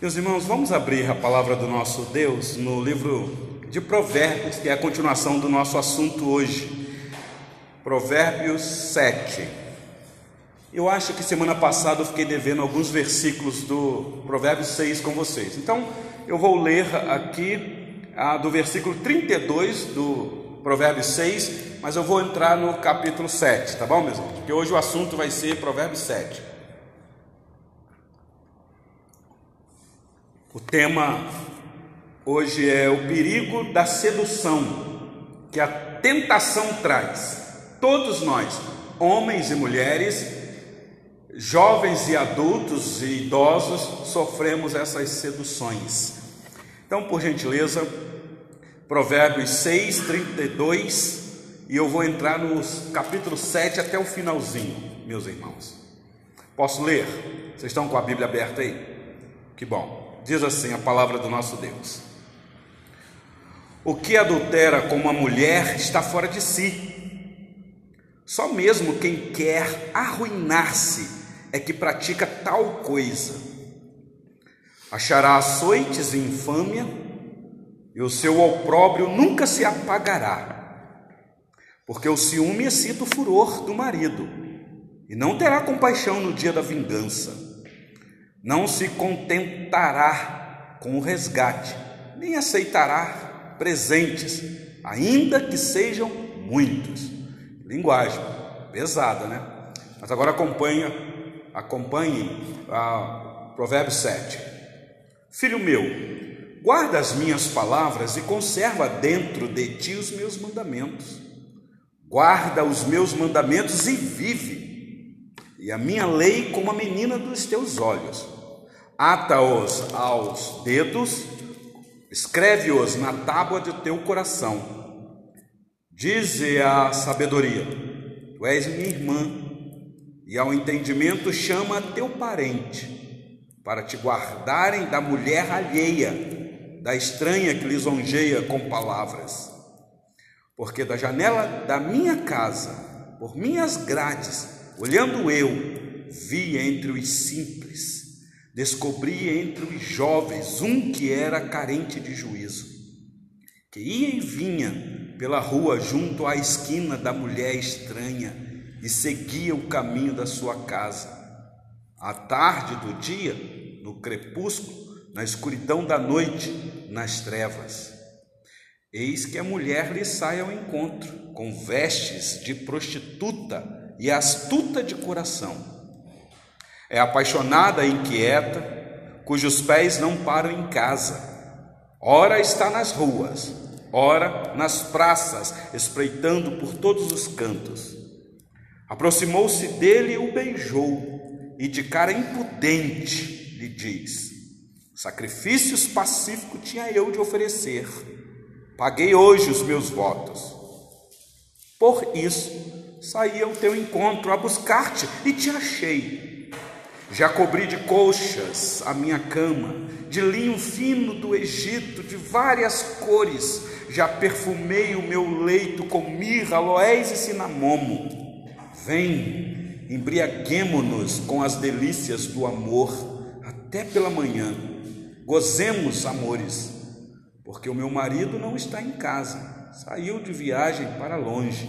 Meus irmãos, vamos abrir a palavra do nosso Deus no livro de Provérbios, que é a continuação do nosso assunto hoje. Provérbios 7. Eu acho que semana passada eu fiquei devendo alguns versículos do Provérbios 6 com vocês. Então, eu vou ler aqui do versículo 32 do Provérbios 6, mas eu vou entrar no capítulo 7, tá bom, meus irmãos? Porque hoje o assunto vai ser Provérbios 7. O tema hoje é o perigo da sedução que a tentação traz. Todos nós, homens e mulheres, jovens e adultos e idosos, sofremos essas seduções. Então, por gentileza, Provérbios 6, 32, e eu vou entrar no capítulo 7 até o finalzinho, meus irmãos. Posso ler? Vocês estão com a Bíblia aberta aí? Que bom. Diz assim a palavra do nosso Deus: O que adultera com uma mulher está fora de si. Só mesmo quem quer arruinar-se é que pratica tal coisa. Achará açoites e infâmia, e o seu opróbrio nunca se apagará, porque o ciúme excita o furor do marido, e não terá compaixão no dia da vingança não se contentará com o resgate, nem aceitará presentes, ainda que sejam muitos. Linguagem pesada, né? Mas agora acompanha, acompanhe a Provérbios 7. Filho meu, guarda as minhas palavras e conserva dentro de ti os meus mandamentos. Guarda os meus mandamentos e vive e a minha lei como a menina dos teus olhos. Ata-os aos dedos, escreve-os na tábua de teu coração. Dize a sabedoria: Tu és minha irmã, e ao entendimento chama teu parente, para te guardarem da mulher alheia, da estranha que lisonjeia com palavras. Porque da janela da minha casa, por minhas grades, Olhando eu, vi entre os simples, descobri entre os jovens um que era carente de juízo, que ia e vinha pela rua junto à esquina da mulher estranha e seguia o caminho da sua casa. À tarde do dia, no crepúsculo, na escuridão da noite, nas trevas. Eis que a mulher lhe sai ao encontro, com vestes de prostituta e astuta de coração. É apaixonada e inquieta, cujos pés não param em casa. Ora está nas ruas, ora nas praças, espreitando por todos os cantos. Aproximou-se dele e o beijou, e de cara impudente lhe diz: Sacrifícios pacíficos tinha eu de oferecer, paguei hoje os meus votos. Por isso, saí ao teu encontro a buscar-te e te achei. Já cobri de colchas a minha cama, de linho fino do Egito, de várias cores. Já perfumei o meu leito com mirra, aloés e cinamomo. Vem, embriaguemo-nos com as delícias do amor, até pela manhã. Gozemos, amores, porque o meu marido não está em casa, saiu de viagem para longe.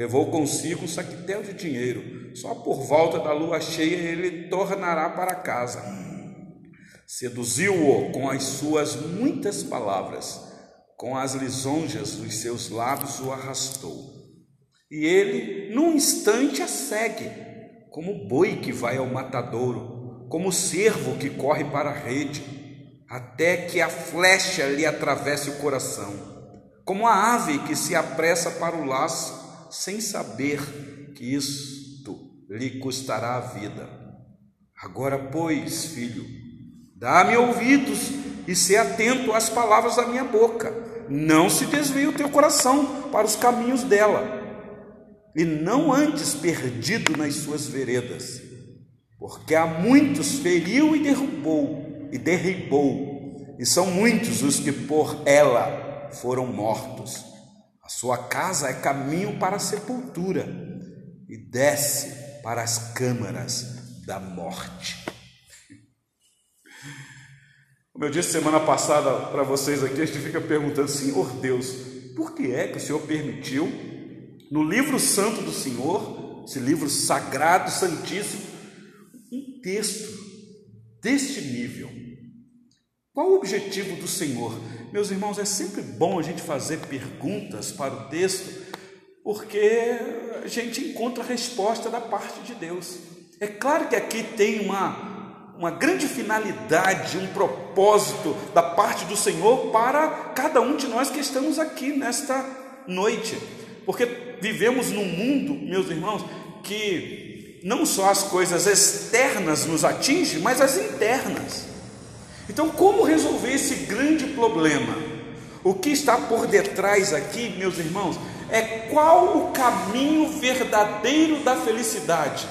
Levou consigo um saquetel de dinheiro. Só por volta da lua cheia ele tornará para casa. Seduziu-o com as suas muitas palavras, com as lisonjas dos seus lábios o arrastou. E ele, num instante, a segue, como boi que vai ao matadouro, como cervo que corre para a rede, até que a flecha lhe atravesse o coração, como a ave que se apressa para o laço sem saber que isto lhe custará a vida. Agora, pois, filho, dá-me ouvidos e se atento às palavras da minha boca. Não se desvie o teu coração para os caminhos dela, e não antes perdido nas suas veredas, porque há muitos feriu e derrubou e derribou, e são muitos os que por ela foram mortos sua casa é caminho para a sepultura e desce para as câmaras da morte. Como eu disse semana passada para vocês aqui, a gente fica perguntando, Senhor Deus, por que é que o Senhor permitiu no livro santo do Senhor, esse livro sagrado, santíssimo, um texto deste nível? Qual o objetivo do Senhor? Meus irmãos, é sempre bom a gente fazer perguntas para o texto, porque a gente encontra a resposta da parte de Deus. É claro que aqui tem uma, uma grande finalidade, um propósito da parte do Senhor para cada um de nós que estamos aqui nesta noite, porque vivemos num mundo, meus irmãos, que não só as coisas externas nos atingem, mas as internas. Então, como resolver esse grande problema? O que está por detrás aqui, meus irmãos, é qual o caminho verdadeiro da felicidade?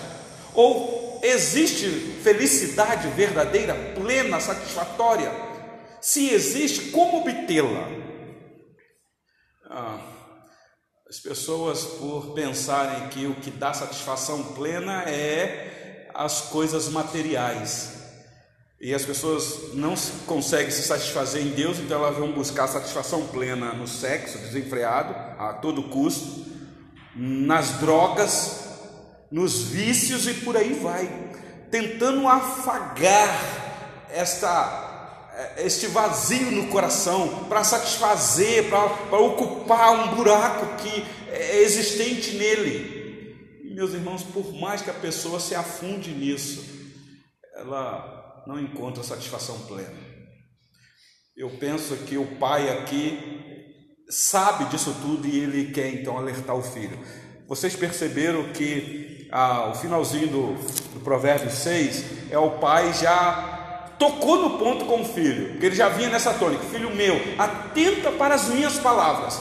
Ou existe felicidade verdadeira, plena, satisfatória? Se existe, como obtê-la? Ah, as pessoas, por pensarem que o que dá satisfação plena é as coisas materiais, e as pessoas não conseguem se satisfazer em Deus, então elas vão buscar satisfação plena no sexo desenfreado, a todo custo, nas drogas, nos vícios e por aí vai, tentando afagar esta este vazio no coração para satisfazer, para ocupar um buraco que é existente nele. E, meus irmãos, por mais que a pessoa se afunde nisso, ela não encontra satisfação plena. Eu penso que o pai aqui sabe disso tudo e ele quer então alertar o filho. Vocês perceberam que ah, o finalzinho do, do provérbio 6 é o pai já tocou no ponto com o filho, que ele já vinha nessa tônica: Filho meu, atenta para as minhas palavras.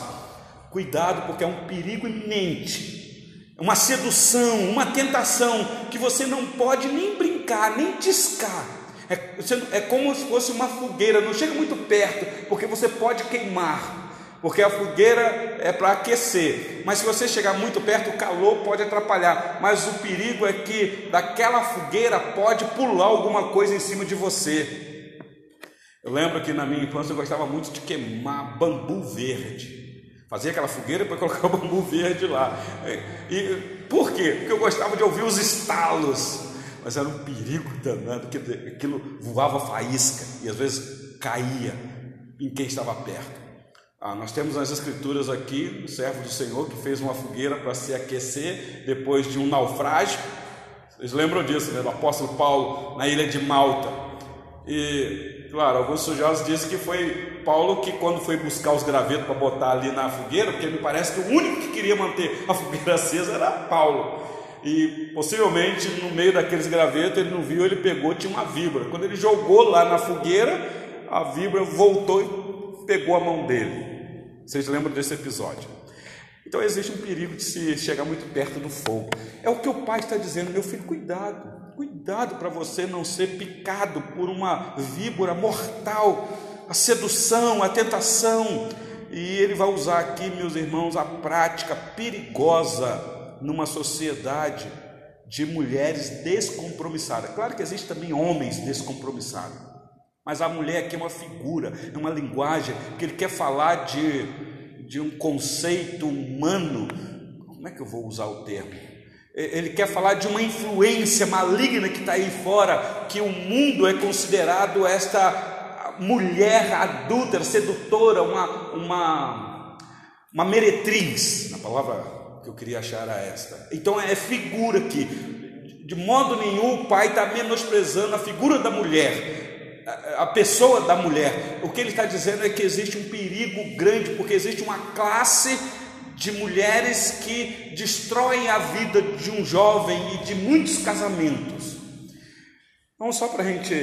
Cuidado, porque é um perigo iminente, uma sedução, uma tentação que você não pode nem brincar, nem tiscar é, é como se fosse uma fogueira, não chega muito perto, porque você pode queimar. Porque a fogueira é para aquecer, mas se você chegar muito perto, o calor pode atrapalhar. Mas o perigo é que daquela fogueira pode pular alguma coisa em cima de você. Eu lembro que na minha infância eu gostava muito de queimar bambu verde. Fazia aquela fogueira para colocar o bambu verde lá. E por quê? Porque eu gostava de ouvir os estalos mas era um perigo danado, que aquilo voava faísca e às vezes caía em quem estava perto. Ah, nós temos nas escrituras aqui o servo do Senhor que fez uma fogueira para se aquecer depois de um naufrágio. Vocês lembram disso, né? Do apóstolo Paulo na ilha de Malta. E, claro, alguns estudiosos dizem que foi Paulo que, quando foi buscar os gravetos para botar ali na fogueira, porque me parece que o único que queria manter a fogueira acesa era Paulo e possivelmente no meio daqueles gravetos ele não viu, ele pegou, tinha uma víbora. Quando ele jogou lá na fogueira, a víbora voltou e pegou a mão dele. Vocês lembram desse episódio? Então existe um perigo de se chegar muito perto do fogo. É o que o pai está dizendo, meu filho, cuidado, cuidado para você não ser picado por uma víbora mortal, a sedução, a tentação. E ele vai usar aqui, meus irmãos, a prática perigosa numa sociedade de mulheres descompromissadas. Claro que existe também homens descompromissados, mas a mulher aqui é uma figura, é uma linguagem que ele quer falar de, de um conceito humano. Como é que eu vou usar o termo? Ele quer falar de uma influência maligna que está aí fora, que o mundo é considerado esta mulher adúltera, sedutora, uma, uma, uma meretriz, na palavra que eu queria achar era esta. Então é figura aqui. De modo nenhum o pai está menosprezando a figura da mulher, a pessoa da mulher. O que ele está dizendo é que existe um perigo grande, porque existe uma classe de mulheres que destroem a vida de um jovem e de muitos casamentos. Então, só para a gente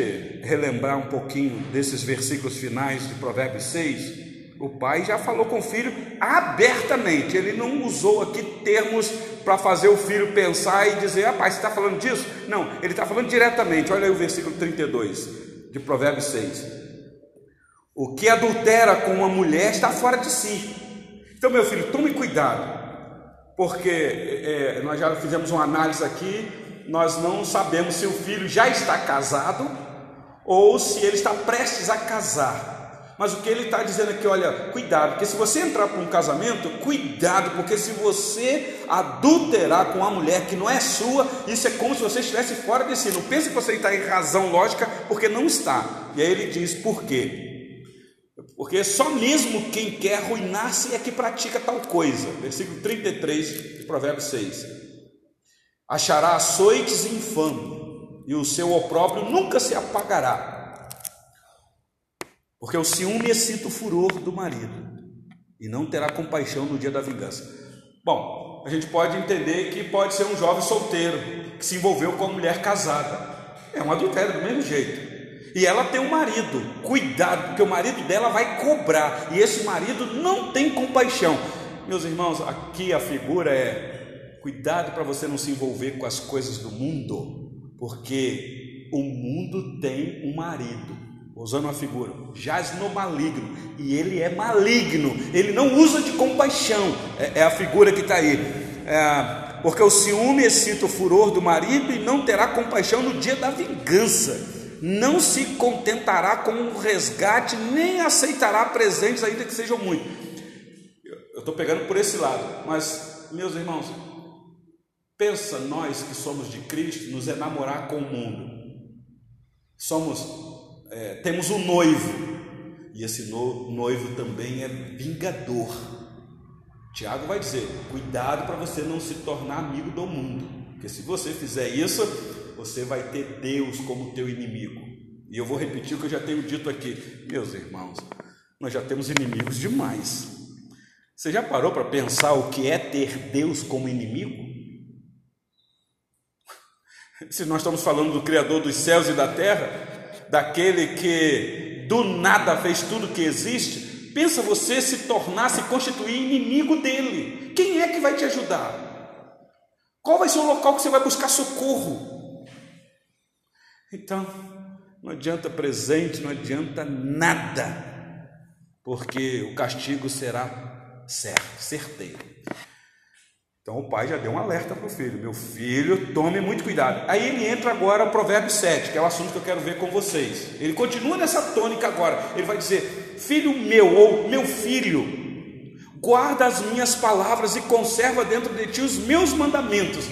relembrar um pouquinho desses versículos finais de Provérbios 6, o pai já falou com o filho abertamente, ele não usou aqui termos para fazer o filho pensar e dizer, ah, pai, você está falando disso? Não, ele está falando diretamente. Olha aí o versículo 32 de Provérbios 6. O que adultera com uma mulher está fora de si. Então, meu filho, tome cuidado, porque é, nós já fizemos uma análise aqui, nós não sabemos se o filho já está casado ou se ele está prestes a casar. Mas o que ele está dizendo aqui, olha, cuidado, porque se você entrar para um casamento, cuidado, porque se você adulterar com uma mulher que não é sua, isso é como se você estivesse fora de si. Não pense que você está em razão lógica, porque não está. E aí ele diz por quê? Porque só mesmo quem quer arruinar-se é que pratica tal coisa. Versículo 33 de Provérbios 6. Achará açoites infame, e o seu opróbrio nunca se apagará. Porque o ciúme excita o furor do marido e não terá compaixão no dia da vingança. Bom, a gente pode entender que pode ser um jovem solteiro que se envolveu com uma mulher casada. É um adultério do mesmo jeito. E ela tem um marido. Cuidado, porque o marido dela vai cobrar. E esse marido não tem compaixão. Meus irmãos, aqui a figura é: cuidado para você não se envolver com as coisas do mundo, porque o mundo tem um marido usando uma figura, jaz no maligno, e ele é maligno, ele não usa de compaixão, é, é a figura que está aí, é, porque o ciúme excita o furor do marido e não terá compaixão no dia da vingança, não se contentará com o um resgate, nem aceitará presentes, ainda que sejam muitos. Eu estou pegando por esse lado, mas, meus irmãos, pensa nós que somos de Cristo, nos enamorar com o mundo, somos é, temos um noivo, e esse noivo também é vingador. Tiago vai dizer: cuidado para você não se tornar amigo do mundo, porque se você fizer isso, você vai ter Deus como teu inimigo. E eu vou repetir o que eu já tenho dito aqui, meus irmãos, nós já temos inimigos demais. Você já parou para pensar o que é ter Deus como inimigo? Se nós estamos falando do Criador dos céus e da terra, daquele que do nada fez tudo que existe, pensa você se tornar, se constituir inimigo dele. Quem é que vai te ajudar? Qual vai ser o local que você vai buscar socorro? Então, não adianta presente, não adianta nada, porque o castigo será certo, certeiro. Então o pai já deu um alerta para o filho: meu filho, tome muito cuidado. Aí ele entra agora no Provérbio 7, que é o assunto que eu quero ver com vocês. Ele continua nessa tônica agora. Ele vai dizer: Filho meu, ou meu filho, guarda as minhas palavras e conserva dentro de ti os meus mandamentos.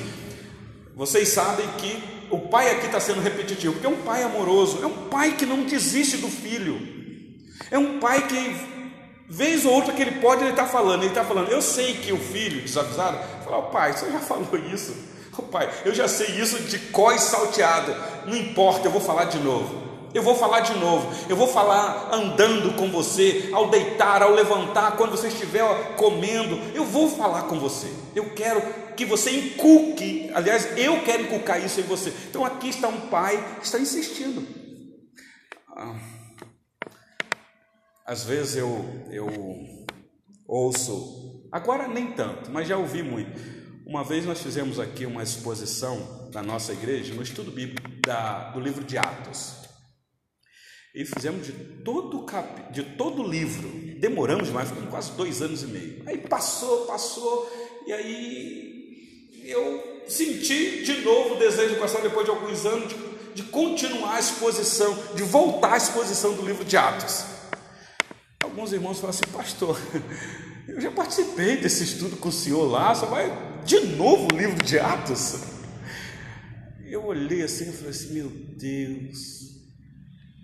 Vocês sabem que o pai aqui está sendo repetitivo, porque é um pai amoroso, é um pai que não desiste do filho, é um pai que Vez ou outra que ele pode, ele está falando, ele está falando, eu sei que o filho desavisado, fala, oh, pai, você já falou isso? Oh, pai, eu já sei isso de cós salteado, não importa, eu vou falar de novo. Eu vou falar de novo, eu vou falar andando com você, ao deitar, ao levantar, quando você estiver comendo, eu vou falar com você. Eu quero que você inculque, aliás, eu quero inculcar isso em você. Então aqui está um pai que está insistindo. Ah. Às vezes eu, eu ouço, agora nem tanto, mas já ouvi muito. Uma vez nós fizemos aqui uma exposição da nossa igreja no estudo bíblico da, do livro de Atos. E fizemos de todo, cap, de todo o livro. Demoramos mais, ficamos quase dois anos e meio. Aí passou, passou, e aí eu senti de novo o desejo de passar depois de alguns anos de, de continuar a exposição, de voltar à exposição do livro de Atos alguns irmãos falam assim, pastor, eu já participei desse estudo com o senhor lá, só vai de novo o livro de Atos? Eu olhei assim e falei assim, meu Deus.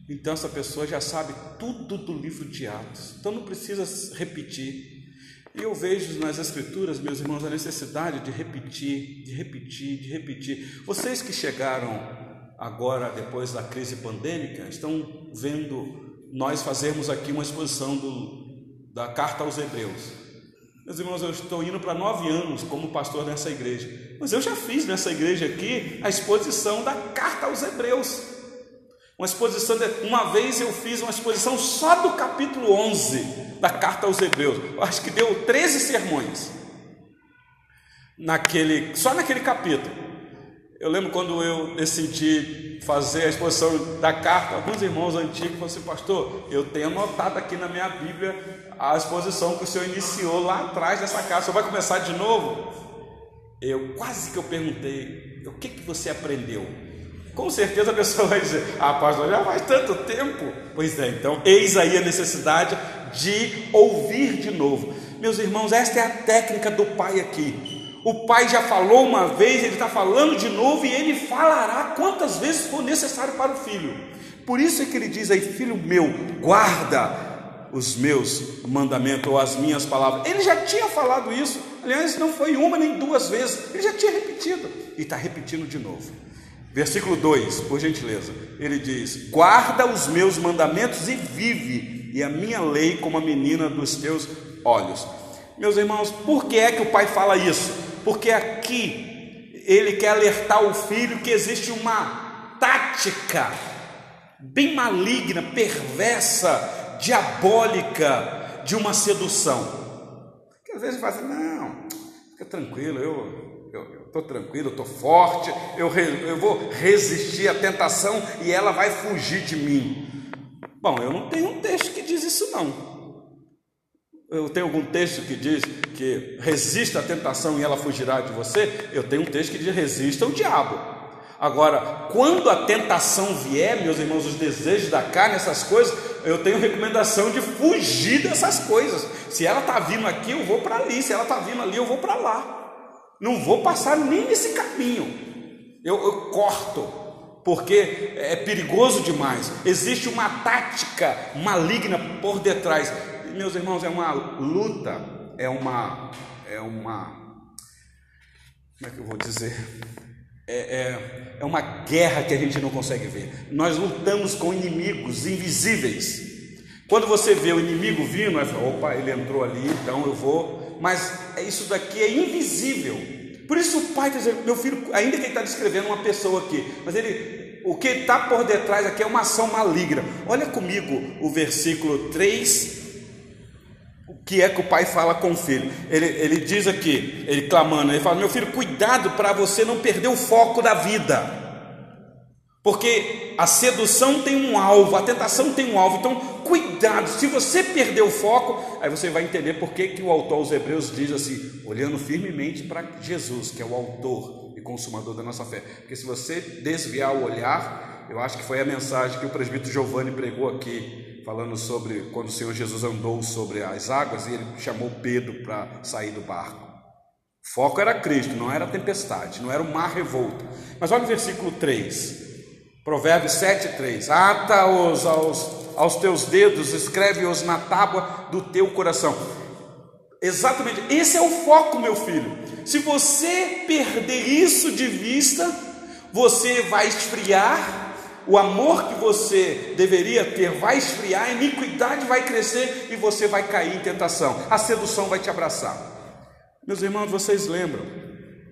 Então essa pessoa já sabe tudo do livro de Atos, então não precisa repetir. E eu vejo nas Escrituras, meus irmãos, a necessidade de repetir, de repetir, de repetir. Vocês que chegaram agora, depois da crise pandêmica, estão vendo nós fazermos aqui uma exposição do, da carta aos Hebreus. Meus irmãos, eu estou indo para nove anos como pastor nessa igreja, mas eu já fiz nessa igreja aqui a exposição da carta aos Hebreus. Uma exposição, de, uma vez eu fiz uma exposição só do capítulo 11 da carta aos Hebreus. Eu acho que deu 13 sermões. Naquele, só naquele capítulo. Eu lembro quando eu decidi fazer a exposição da carta, alguns irmãos antigos falaram assim, pastor, eu tenho anotado aqui na minha Bíblia a exposição que o senhor iniciou lá atrás dessa carta, o senhor vai começar de novo? Eu quase que eu perguntei, o que, que você aprendeu? Com certeza a pessoa vai dizer: Ah, pastor, já faz tanto tempo. Pois é, então, eis aí a necessidade de ouvir de novo. Meus irmãos, esta é a técnica do Pai aqui. O Pai já falou uma vez, ele está falando de novo e ele falará quantas vezes for necessário para o filho. Por isso é que ele diz aí, filho meu, guarda os meus mandamentos ou as minhas palavras. Ele já tinha falado isso, aliás, não foi uma nem duas vezes, ele já tinha repetido e está repetindo de novo. Versículo 2, por gentileza, ele diz: Guarda os meus mandamentos e vive, e a minha lei como a menina dos teus olhos. Meus irmãos, por que é que o pai fala isso? Porque aqui ele quer alertar o filho que existe uma tática bem maligna, perversa, diabólica de uma sedução. Que às vezes fala assim, não, fica tranquilo, eu estou tranquilo, eu estou forte, eu, eu vou resistir à tentação e ela vai fugir de mim. Bom, eu não tenho um texto que diz isso não. Eu tenho algum texto que diz que resista à tentação e ela fugirá de você. Eu tenho um texto que diz resista ao diabo. Agora, quando a tentação vier, meus irmãos, os desejos da carne, essas coisas, eu tenho recomendação de fugir dessas coisas. Se ela está vindo aqui, eu vou para ali. Se ela está vindo ali, eu vou para lá. Não vou passar nem nesse caminho. Eu, eu corto, porque é perigoso demais. Existe uma tática maligna por detrás meus irmãos, é uma luta, é uma, é uma, como é que eu vou dizer? É, é, é uma guerra que a gente não consegue ver. Nós lutamos com inimigos invisíveis. Quando você vê o inimigo vindo, vai falar, opa, ele entrou ali, então eu vou. Mas é isso daqui é invisível. Por isso o pai está dizendo, meu filho, ainda que ele está descrevendo uma pessoa aqui, mas ele, o que está por detrás aqui é uma ação maligna. Olha comigo o versículo 3 que é que o pai fala com o filho. Ele, ele diz aqui, ele clamando, ele fala: Meu filho, cuidado para você não perder o foco da vida. Porque a sedução tem um alvo, a tentação tem um alvo. Então, cuidado, se você perder o foco, aí você vai entender por que, que o autor aos Hebreus diz assim, olhando firmemente para Jesus, que é o autor e consumador da nossa fé. Porque se você desviar o olhar, eu acho que foi a mensagem que o presbítero Giovanni pregou aqui falando sobre quando o Senhor Jesus andou sobre as águas e ele chamou Pedro para sair do barco. O foco era Cristo, não era a tempestade, não era o mar revolto. Mas olha o versículo 3, Provérbios 7, 3: Ata-os aos, aos teus dedos, escreve-os na tábua do teu coração. Exatamente, esse é o foco, meu filho. Se você perder isso de vista, você vai esfriar o amor que você deveria ter vai esfriar, a iniquidade vai crescer e você vai cair em tentação. A sedução vai te abraçar. Meus irmãos, vocês lembram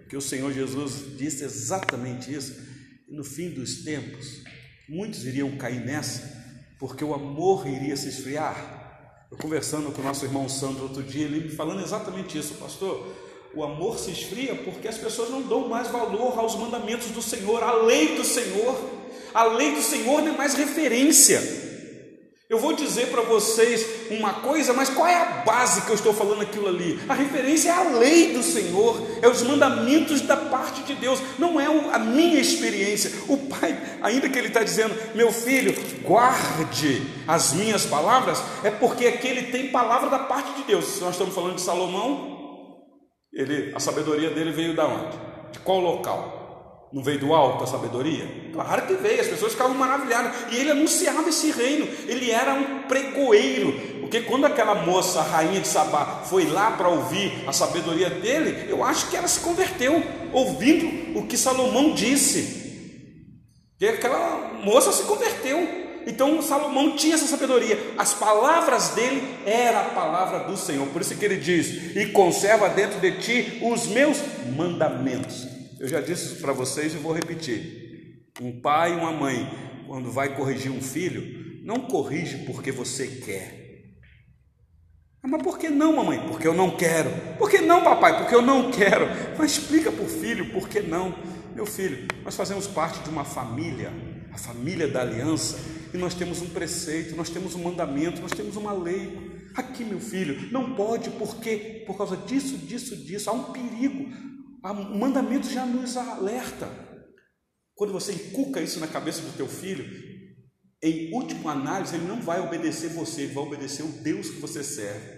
que o Senhor Jesus disse exatamente isso? No fim dos tempos, muitos iriam cair nessa, porque o amor iria se esfriar. Eu conversando com o nosso irmão Sandro outro dia, ele me falando exatamente isso, pastor. O amor se esfria porque as pessoas não dão mais valor aos mandamentos do Senhor, à lei do Senhor. A lei do Senhor não é mais referência. Eu vou dizer para vocês uma coisa, mas qual é a base que eu estou falando aquilo ali? A referência é a lei do Senhor, é os mandamentos da parte de Deus, não é a minha experiência. O Pai, ainda que Ele está dizendo, meu filho, guarde as minhas palavras, é porque aquele tem palavra da parte de Deus. Se nós estamos falando de Salomão, ele, a sabedoria dele veio da onde? De qual local? Não veio do alto a sabedoria? Claro que veio, as pessoas ficavam maravilhadas. E ele anunciava esse reino, ele era um pregoeiro. Porque quando aquela moça, a rainha de Sabá, foi lá para ouvir a sabedoria dele, eu acho que ela se converteu, ouvindo o que Salomão disse. E aquela moça se converteu. Então Salomão tinha essa sabedoria. As palavras dele era a palavra do Senhor. Por isso que ele diz: "E conserva dentro de ti os meus mandamentos". Eu já disse para vocês e vou repetir. Um pai e uma mãe, quando vai corrigir um filho, não corrige porque você quer. Ah, mas por que não, mamãe? Porque eu não quero. Por que não, papai? Porque eu não quero. Mas explica para o filho por que não. Meu filho, nós fazemos parte de uma família, a família da aliança, e nós temos um preceito, nós temos um mandamento, nós temos uma lei. Aqui, meu filho, não pode, porque por causa disso, disso, disso, há um perigo. O mandamento já nos alerta. Quando você inculca isso na cabeça do teu filho, em última análise, ele não vai obedecer você, ele vai obedecer o Deus que você serve.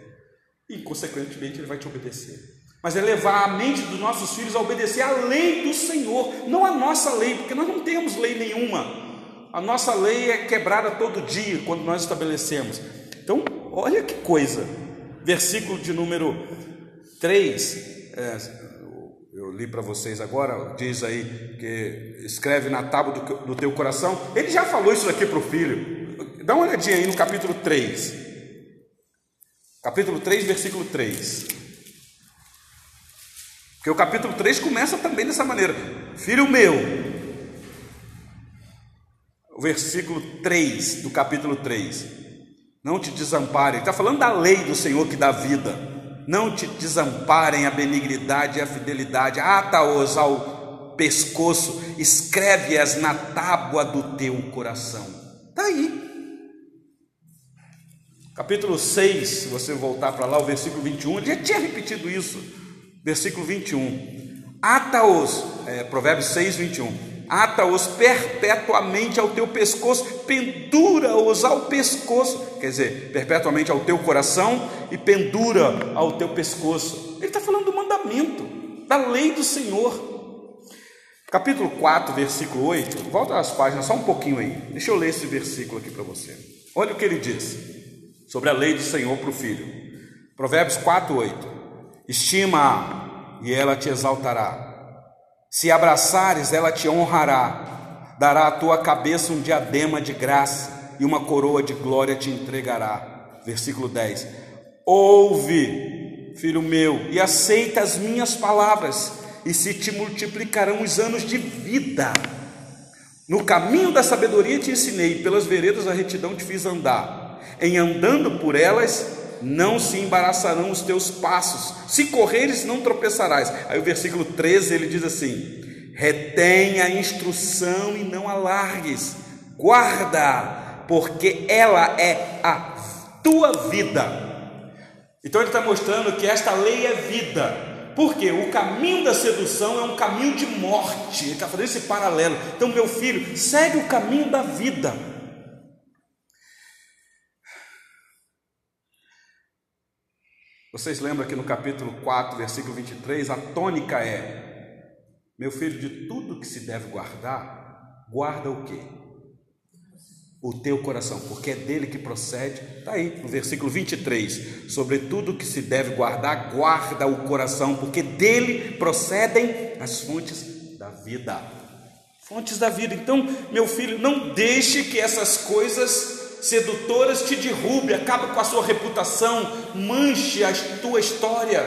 E, consequentemente, ele vai te obedecer. Mas é levar a mente dos nossos filhos a obedecer a lei do Senhor, não a nossa lei, porque nós não temos lei nenhuma. A nossa lei é quebrada todo dia quando nós estabelecemos. Então, olha que coisa. Versículo de número 3, é, eu li para vocês agora, diz aí que escreve na tábua do, do teu coração. Ele já falou isso aqui para o filho. Dá uma olhadinha aí no capítulo 3. Capítulo 3, versículo 3. Porque o capítulo 3 começa também dessa maneira: Filho meu, o versículo 3 do capítulo 3. Não te desampare. Ele está falando da lei do Senhor que dá vida não te desamparem a benignidade e a fidelidade, ata-os ao pescoço, escreve-as na tábua do teu coração. Está aí. Capítulo 6, se você voltar para lá, o versículo 21, ele já tinha repetido isso. Versículo 21. Ata-os, é, Provérbios 6, 21 ata-os perpetuamente ao teu pescoço, pendura-os ao pescoço, quer dizer, perpetuamente ao teu coração e pendura ao teu pescoço. Ele está falando do mandamento, da lei do Senhor. Capítulo 4, versículo 8, volta às páginas só um pouquinho aí, deixa eu ler esse versículo aqui para você. Olha o que ele diz sobre a lei do Senhor para o filho. Provérbios 4, 8: Estima-a e ela te exaltará se abraçares, ela te honrará, dará à tua cabeça um diadema de graça e uma coroa de glória te entregará. Versículo 10: Ouve, filho meu, e aceita as minhas palavras, e se te multiplicarão os anos de vida. No caminho da sabedoria te ensinei, pelas veredas da retidão te fiz andar. Em andando por elas, não se embaraçarão os teus passos, se correres, não tropeçarás. Aí o versículo 13 ele diz assim: retém a instrução e não alargues, guarda, porque ela é a tua vida. Então ele está mostrando que esta lei é vida. Porque o caminho da sedução é um caminho de morte. Ele está fazendo esse paralelo. Então, meu filho, segue o caminho da vida. Vocês lembram que no capítulo 4, versículo 23, a tônica é: Meu filho, de tudo que se deve guardar, guarda o quê? O teu coração, porque é dele que procede. Está aí no versículo 23. Sobre tudo que se deve guardar, guarda o coração, porque dele procedem as fontes da vida. Fontes da vida. Então, meu filho, não deixe que essas coisas sedutoras te derrube, acaba com a sua reputação, manche a tua história,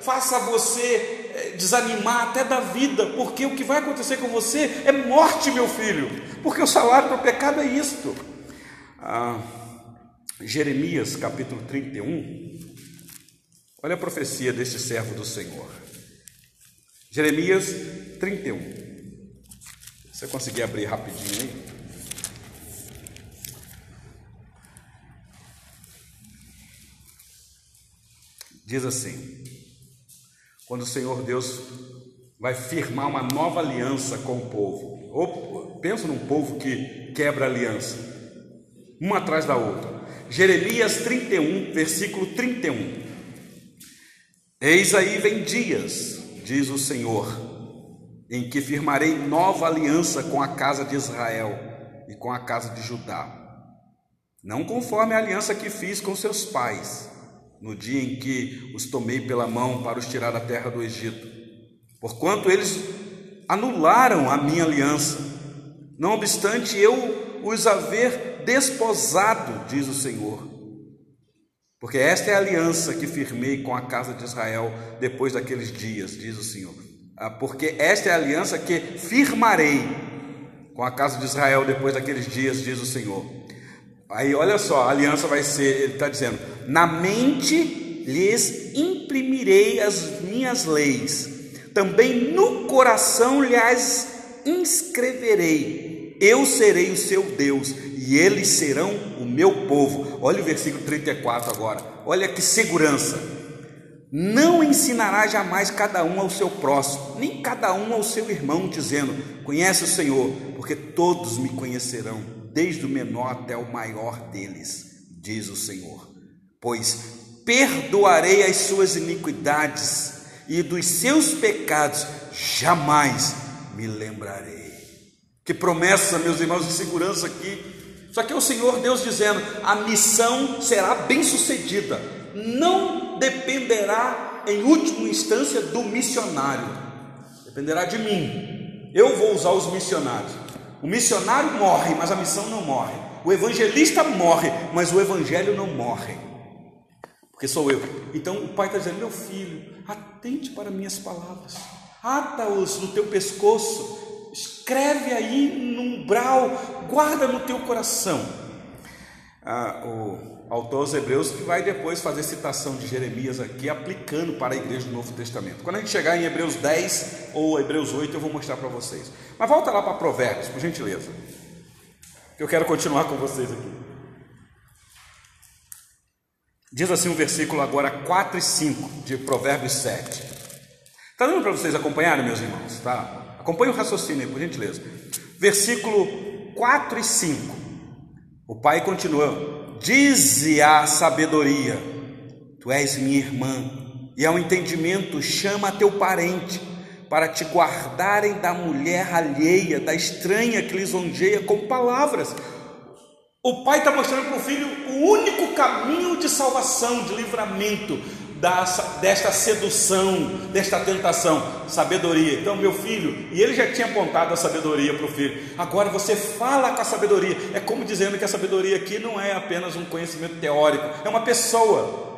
faça você eh, desanimar até da vida, porque o que vai acontecer com você é morte, meu filho, porque o salário do pecado é isto. Ah, Jeremias capítulo 31, olha a profecia deste servo do Senhor. Jeremias 31. Você conseguir abrir rapidinho aí? Diz assim: quando o Senhor Deus vai firmar uma nova aliança com o povo. Ou, pensa num povo que quebra aliança, uma atrás da outra. Jeremias 31, versículo 31. Eis aí vem dias, diz o Senhor, em que firmarei nova aliança com a casa de Israel e com a casa de Judá, não conforme a aliança que fiz com seus pais no dia em que os tomei pela mão para os tirar da terra do Egito, porquanto eles anularam a minha aliança. Não obstante eu os haver desposado, diz o Senhor. Porque esta é a aliança que firmei com a casa de Israel depois daqueles dias, diz o Senhor. Ah, porque esta é a aliança que firmarei com a casa de Israel depois daqueles dias, diz o Senhor. Aí olha só, a aliança vai ser, ele está dizendo: na mente lhes imprimirei as minhas leis, também no coração lhes inscreverei. Eu serei o seu Deus e eles serão o meu povo. Olha o versículo 34 agora, olha que segurança. Não ensinará jamais cada um ao seu próximo, nem cada um ao seu irmão, dizendo: Conhece o Senhor, porque todos me conhecerão, desde o menor até o maior deles, diz o Senhor. Pois perdoarei as suas iniquidades e dos seus pecados jamais me lembrarei. Que promessa, meus irmãos, de segurança aqui. Só que é o Senhor Deus dizendo: a missão será bem sucedida, não dependerá em última instância do missionário, dependerá de mim. Eu vou usar os missionários. O missionário morre, mas a missão não morre. O evangelista morre, mas o evangelho não morre. Porque sou eu. Então o pai está dizendo: meu filho, atente para minhas palavras, ata-os no teu pescoço, escreve aí no umbral, guarda no teu coração. Ah, o autor aos Hebreus, que vai depois fazer citação de Jeremias aqui, aplicando para a igreja do Novo Testamento. Quando a gente chegar em Hebreus 10 ou Hebreus 8, eu vou mostrar para vocês. Mas volta lá para Provérbios, por gentileza. Eu quero continuar com vocês aqui. Diz assim o um versículo agora 4 e 5 de Provérbios 7. Está dando para vocês acompanharem, meus irmãos? Tá? Acompanhe o raciocínio aí, por gentileza. Versículo 4 e 5. O pai continua: Dize a sabedoria: Tu és minha irmã, e ao entendimento chama teu parente, para te guardarem da mulher alheia, da estranha que lisonjeia com palavras. O pai está mostrando para o filho o único caminho de salvação, de livramento, desta sedução, desta tentação, sabedoria. Então, meu filho, e ele já tinha apontado a sabedoria para o filho, agora você fala com a sabedoria, é como dizendo que a sabedoria aqui não é apenas um conhecimento teórico, é uma pessoa.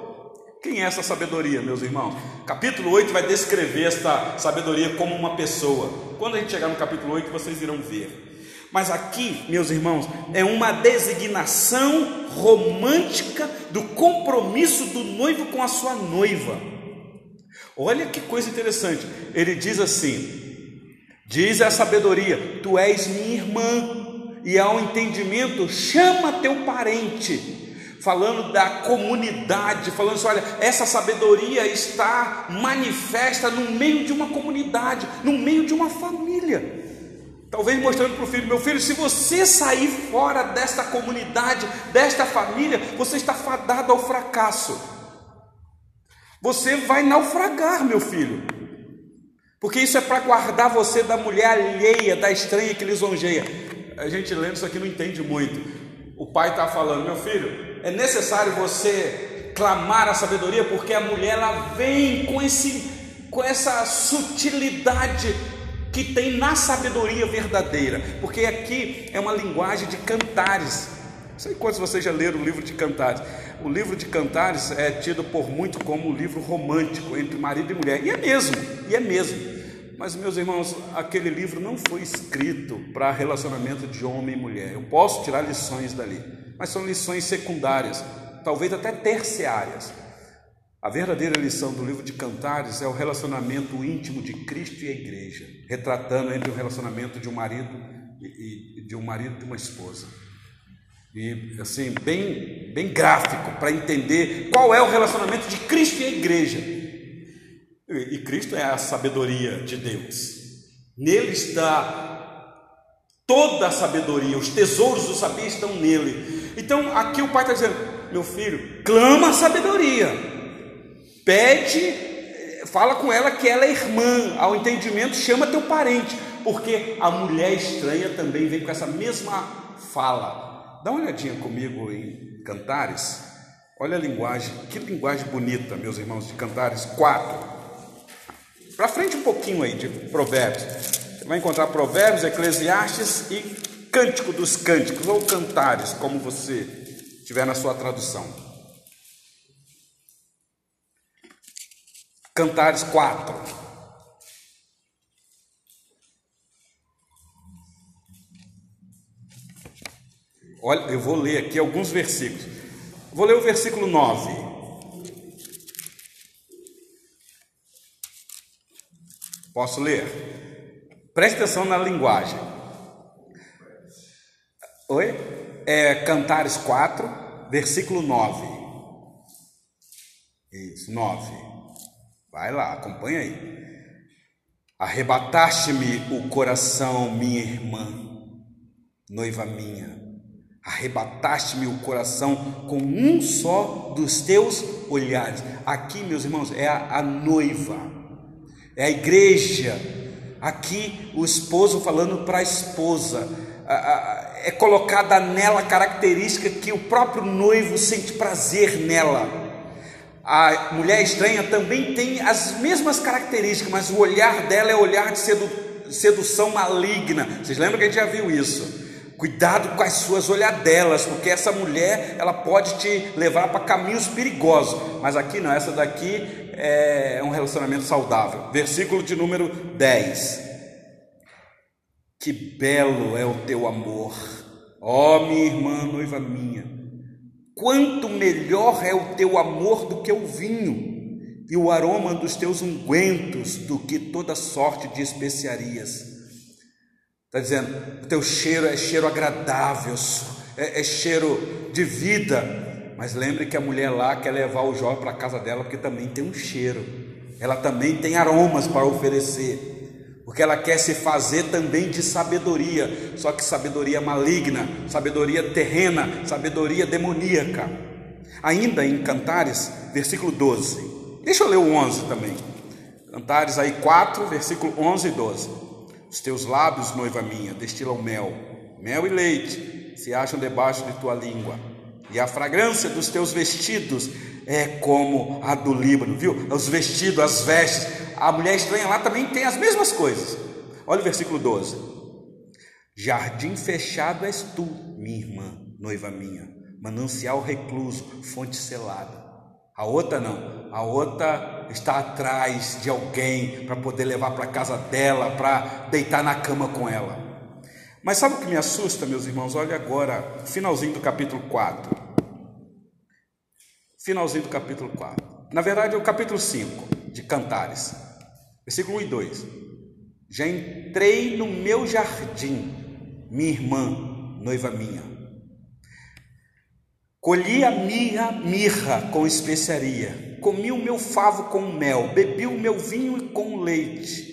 Quem é essa sabedoria, meus irmãos? Capítulo 8 vai descrever esta sabedoria como uma pessoa. Quando a gente chegar no capítulo 8, vocês irão ver. Mas aqui, meus irmãos, é uma designação romântica do compromisso do noivo com a sua noiva. Olha que coisa interessante. Ele diz assim: Diz a sabedoria: Tu és minha irmã, e ao entendimento, chama teu parente. Falando da comunidade, falando assim: olha, essa sabedoria está manifesta no meio de uma comunidade, no meio de uma família. Talvez mostrando para o filho: meu filho, se você sair fora desta comunidade, desta família, você está fadado ao fracasso. Você vai naufragar, meu filho. Porque isso é para guardar você da mulher alheia, da estranha que lisonjeia. A gente lendo isso aqui não entende muito. O pai está falando, meu filho, é necessário você clamar a sabedoria, porque a mulher ela vem com, esse, com essa sutilidade que tem na sabedoria verdadeira, porque aqui é uma linguagem de cantares. Não sei quantos vocês já leram o livro de Cantares. O livro de Cantares é tido por muito como um livro romântico entre marido e mulher, e é mesmo, e é mesmo. Mas, meus irmãos, aquele livro não foi escrito para relacionamento de homem e mulher. Eu posso tirar lições dali, mas são lições secundárias, talvez até terciárias. A verdadeira lição do livro de Cantares é o relacionamento íntimo de Cristo e a igreja, retratando entre o relacionamento de um marido e de um marido e uma esposa. E assim, bem, bem gráfico para entender qual é o relacionamento de Cristo e a igreja. E, e Cristo é a sabedoria de Deus. Nele está toda a sabedoria, os tesouros do saber estão nele. Então, aqui o pai está dizendo: meu filho, clama a sabedoria Pede, fala com ela que ela é irmã, ao entendimento, chama teu parente, porque a mulher estranha também vem com essa mesma fala. Dá uma olhadinha comigo em Cantares. Olha a linguagem, que linguagem bonita, meus irmãos, de Cantares 4. Para frente um pouquinho aí de Provérbios. Você vai encontrar Provérbios, Eclesiastes e Cântico dos Cânticos, ou Cantares, como você tiver na sua tradução. Cantares 4. Olha, eu vou ler aqui alguns versículos. Vou ler o versículo 9. Posso ler? Preste atenção na linguagem. Oi? É Cantares 4, versículo 9. Isso, 9. Vai lá, acompanha aí. Arrebataste-me o coração, minha irmã, noiva minha. Arrebataste-me o coração com um só dos teus olhares. Aqui, meus irmãos, é a, a noiva, é a igreja. Aqui, o esposo falando para a esposa. é colocada nela a característica que o próprio noivo sente prazer nela a mulher estranha também tem as mesmas características, mas o olhar dela é olhar de sedu sedução maligna. Vocês lembram que a gente já viu isso? Cuidado com as suas olhadelas, porque essa mulher ela pode te levar para caminhos perigosos. Mas aqui não, essa daqui é um relacionamento saudável. Versículo de número 10. Que belo é o teu amor, ó minha irmã, noiva minha Quanto melhor é o teu amor do que o vinho, e o aroma dos teus ungüentos do que toda sorte de especiarias. Está dizendo, o teu cheiro é cheiro agradável, é, é cheiro de vida. Mas lembre que a mulher lá quer levar o jovem para a casa dela porque também tem um cheiro, ela também tem aromas para oferecer porque ela quer se fazer também de sabedoria, só que sabedoria maligna, sabedoria terrena, sabedoria demoníaca. Ainda em Cantares, versículo 12. Deixa eu ler o 11 também. Cantares aí 4, versículo 11 e 12. Os teus lábios, noiva minha, destilam mel, mel e leite se acham debaixo de tua língua, e a fragrância dos teus vestidos é como a do Líbano, viu? Os vestidos, as vestes. A mulher estranha lá também tem as mesmas coisas. Olha o versículo 12: Jardim fechado és tu, minha irmã, noiva minha, manancial recluso, fonte selada. A outra não, a outra está atrás de alguém para poder levar para casa dela, para deitar na cama com ela. Mas sabe o que me assusta, meus irmãos? Olha agora, finalzinho do capítulo 4 finalzinho do capítulo 4. Na verdade, é o capítulo 5 de Cantares, versículo 1 e 2. Já entrei no meu jardim, minha irmã, noiva minha. Colhi a minha mirra com especiaria, comi o meu favo com mel, bebi o meu vinho com leite.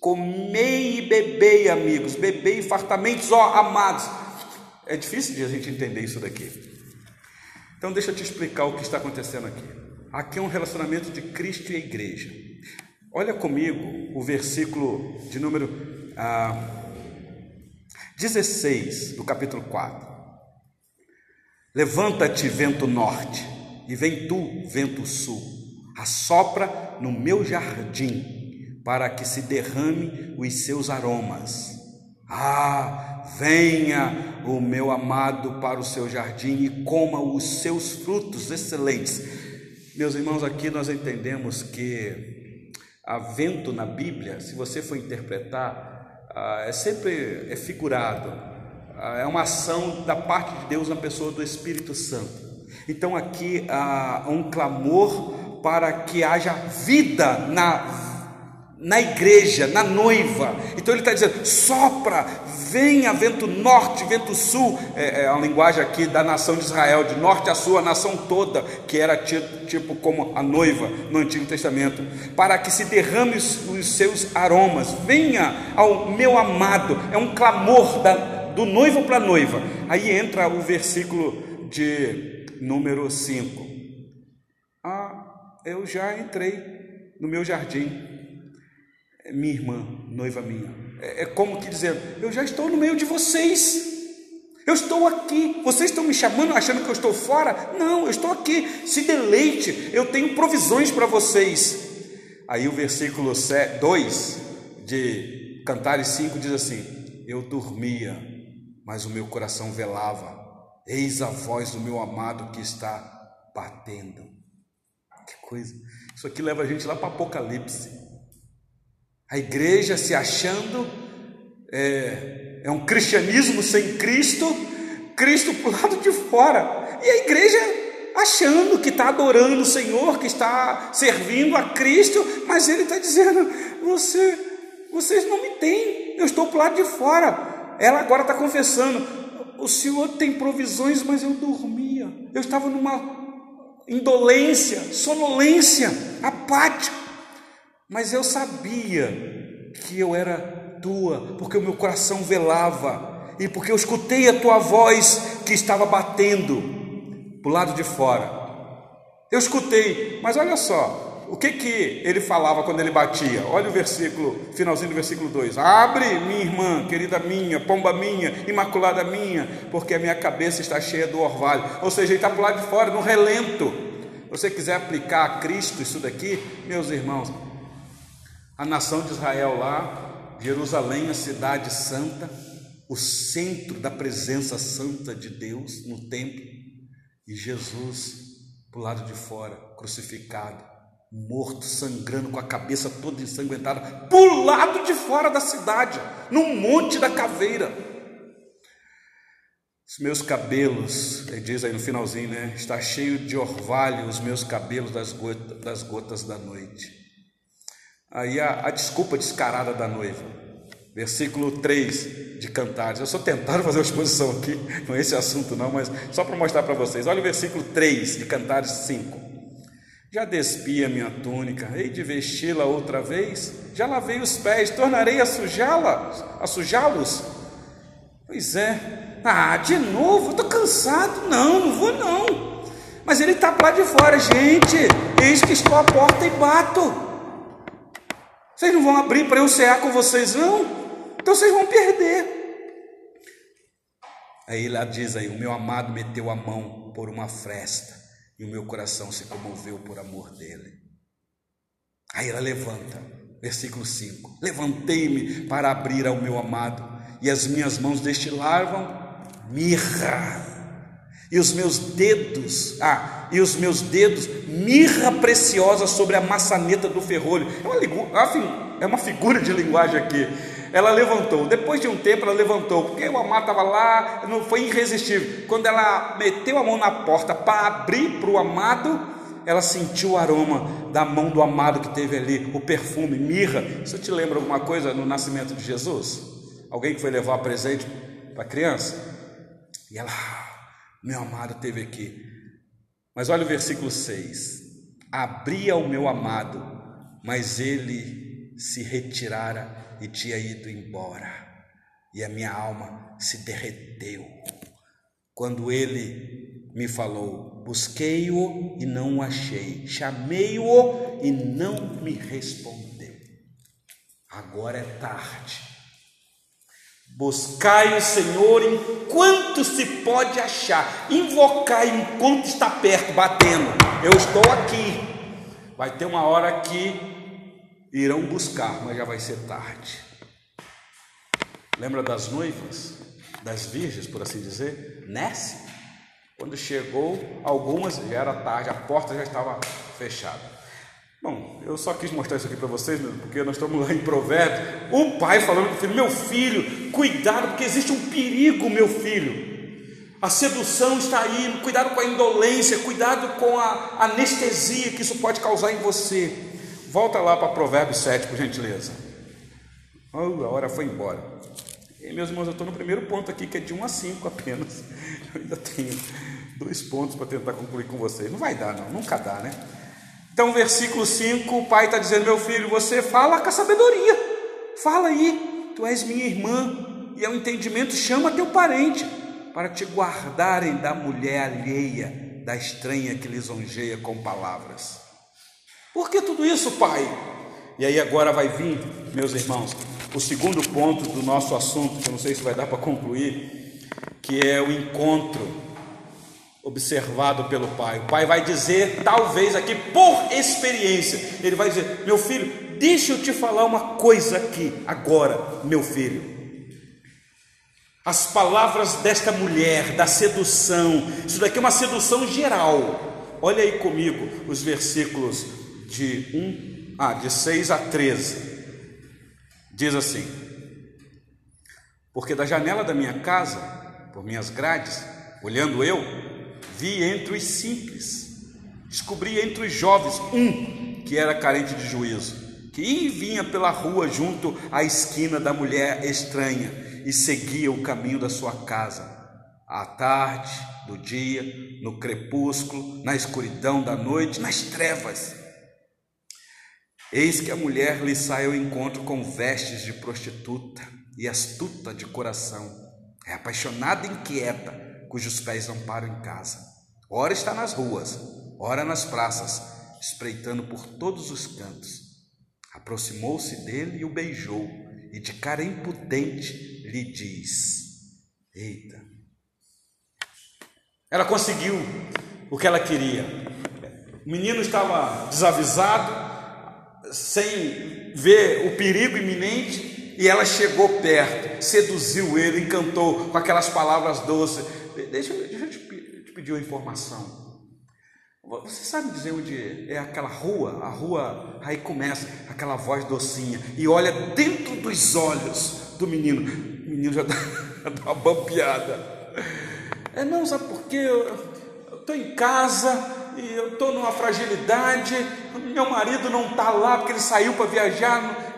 Comei e bebei, amigos, bebei fartamente, ó amados. É difícil de a gente entender isso daqui. Então, deixa eu te explicar o que está acontecendo aqui. Aqui é um relacionamento de Cristo e a igreja. Olha comigo o versículo de número ah, 16 do capítulo 4. Levanta-te, vento norte, e vem tu, vento sul, assopra no meu jardim, para que se derrame os seus aromas. Ah, Venha o meu amado para o seu jardim e coma os seus frutos excelentes. Meus irmãos, aqui nós entendemos que a vento na Bíblia, se você for interpretar, ah, é sempre é figurado, ah, é uma ação da parte de Deus na pessoa do Espírito Santo. Então aqui há um clamor para que haja vida na na igreja, na noiva. Então ele está dizendo: sopra, venha vento norte, vento sul. É, é, a linguagem aqui da nação de Israel, de norte a sul, a nação toda, que era tipo como a noiva no Antigo Testamento, para que se derrame os, os seus aromas. Venha ao meu amado. É um clamor da, do noivo para a noiva. Aí entra o versículo de número 5. Ah, eu já entrei no meu jardim minha irmã, noiva minha. É, é como que dizendo: Eu já estou no meio de vocês. Eu estou aqui. Vocês estão me chamando achando que eu estou fora? Não, eu estou aqui. Se deleite, eu tenho provisões para vocês. Aí o versículo 2 de Cantares 5 diz assim: Eu dormia, mas o meu coração velava. Eis a voz do meu amado que está batendo. Que coisa. Isso aqui leva a gente lá para Apocalipse. A igreja se achando é, é um cristianismo sem Cristo, Cristo para o lado de fora, e a igreja achando que está adorando o Senhor, que está servindo a Cristo, mas Ele está dizendo: você, vocês não me têm, eu estou para o lado de fora. Ela agora está confessando: o Senhor tem provisões, mas eu dormia, eu estava numa indolência, sonolência, apático. Mas eu sabia que eu era tua, porque o meu coração velava e porque eu escutei a tua voz que estava batendo para o lado de fora. Eu escutei, mas olha só, o que que ele falava quando ele batia? Olha o versículo, finalzinho do versículo 2: Abre, minha irmã, querida minha, pomba minha, imaculada minha, porque a minha cabeça está cheia do orvalho. Ou seja, ele está para o lado de fora, no relento. Você quiser aplicar a Cristo isso daqui, meus irmãos, a nação de Israel lá, Jerusalém, a cidade santa, o centro da presença santa de Deus no templo, e Jesus para lado de fora, crucificado morto, sangrando, com a cabeça toda ensanguentada, por lado de fora da cidade, no Monte da Caveira. Os meus cabelos, ele diz aí no finalzinho, né? Está cheio de orvalho os meus cabelos das gotas, das gotas da noite. Aí a, a desculpa descarada da noiva. Versículo 3 de Cantares. Eu só tentando fazer uma exposição aqui, não é esse assunto não, mas só para mostrar para vocês. Olha o versículo 3 de Cantares 5. Já despi a minha túnica, hei de vesti-la outra vez? Já lavei os pés, tornarei a sujá-la, a sujá-los? Pois é. Ah, de novo, estou cansado. Não, não vou não. Mas ele está lá de fora, gente. Eis que estou à porta e bato. Vocês não vão abrir para eu cear com vocês, não? Então vocês vão perder. Aí ela diz aí: O meu amado meteu a mão por uma fresta e o meu coração se comoveu por amor dele. Aí ela levanta, versículo 5: Levantei-me para abrir ao meu amado, e as minhas mãos destilavam mirra, e os meus dedos, ah, e os meus dedos, mirra preciosa sobre a maçaneta do ferrolho. É uma, é uma figura de linguagem aqui. Ela levantou. Depois de um tempo, ela levantou, porque o amado estava lá, não foi irresistível. Quando ela meteu a mão na porta para abrir para o amado, ela sentiu o aroma da mão do amado que teve ali, o perfume, mirra. Isso te lembra alguma coisa no nascimento de Jesus? Alguém que foi levar presente para a criança? E ela, meu amado teve aqui. Mas olha o versículo 6: Abria o meu amado, mas ele se retirara e tinha ido embora, e a minha alma se derreteu. Quando ele me falou: Busquei-o e não o achei, chamei-o e não me respondeu. Agora é tarde. Buscai o Senhor enquanto se pode achar, invocai enquanto está perto, batendo. Eu estou aqui. Vai ter uma hora que irão buscar, mas já vai ser tarde. Lembra das noivas, das virgens, por assim dizer? Nesse, quando chegou, algumas já era tarde, a porta já estava fechada. Bom, eu só quis mostrar isso aqui para vocês, porque nós estamos lá em Provérbios. O pai falando para o filho: Meu filho, cuidado, porque existe um perigo, meu filho. A sedução está aí, cuidado com a indolência, cuidado com a anestesia que isso pode causar em você. Volta lá para Provérbios 7, por gentileza. Oh, a hora foi embora. E, meus irmãos, eu estou no primeiro ponto aqui, que é de 1 a 5 apenas. Eu ainda tenho dois pontos para tentar concluir com vocês. Não vai dar, não, nunca dá, né? Então, versículo 5, o pai está dizendo: Meu filho, você fala com a sabedoria, fala aí, tu és minha irmã, e ao entendimento chama teu parente, para te guardarem da mulher alheia, da estranha que lisonjeia com palavras. Por que tudo isso, Pai? E aí agora vai vir, meus irmãos, o segundo ponto do nosso assunto, que eu não sei se vai dar para concluir, que é o encontro observado pelo pai. O pai vai dizer, talvez aqui por experiência, ele vai dizer: Meu filho, deixa eu te falar uma coisa aqui, agora, meu filho. As palavras desta mulher, da sedução, isso daqui é uma sedução geral. Olha aí comigo os versículos de 1 ah, de 6 a 13. Diz assim: Porque da janela da minha casa, por minhas grades, olhando eu, vi entre os simples, descobri entre os jovens um que era carente de juízo, que vinha pela rua junto à esquina da mulher estranha e seguia o caminho da sua casa, à tarde, do dia, no crepúsculo, na escuridão da noite, nas trevas. Eis que a mulher lhe sai ao encontro com vestes de prostituta e astuta de coração. É apaixonada e inquieta, cujos pés não param em casa. Ora está nas ruas, ora nas praças, espreitando por todos os cantos. Aproximou-se dele e o beijou, e de cara impudente lhe diz: Eita! Ela conseguiu o que ela queria. O menino estava desavisado, sem ver o perigo iminente, e ela chegou perto, seduziu ele, encantou com aquelas palavras doces. Deixa, deixa eu te, te pedir uma informação. Você sabe dizer onde é aquela rua? A rua, aí começa aquela voz docinha e olha dentro dos olhos do menino. O menino já dá, dá uma bambeada. É, não, sabe por quê? Eu estou em casa e eu estou numa fragilidade. Meu marido não está lá porque ele saiu para viajar.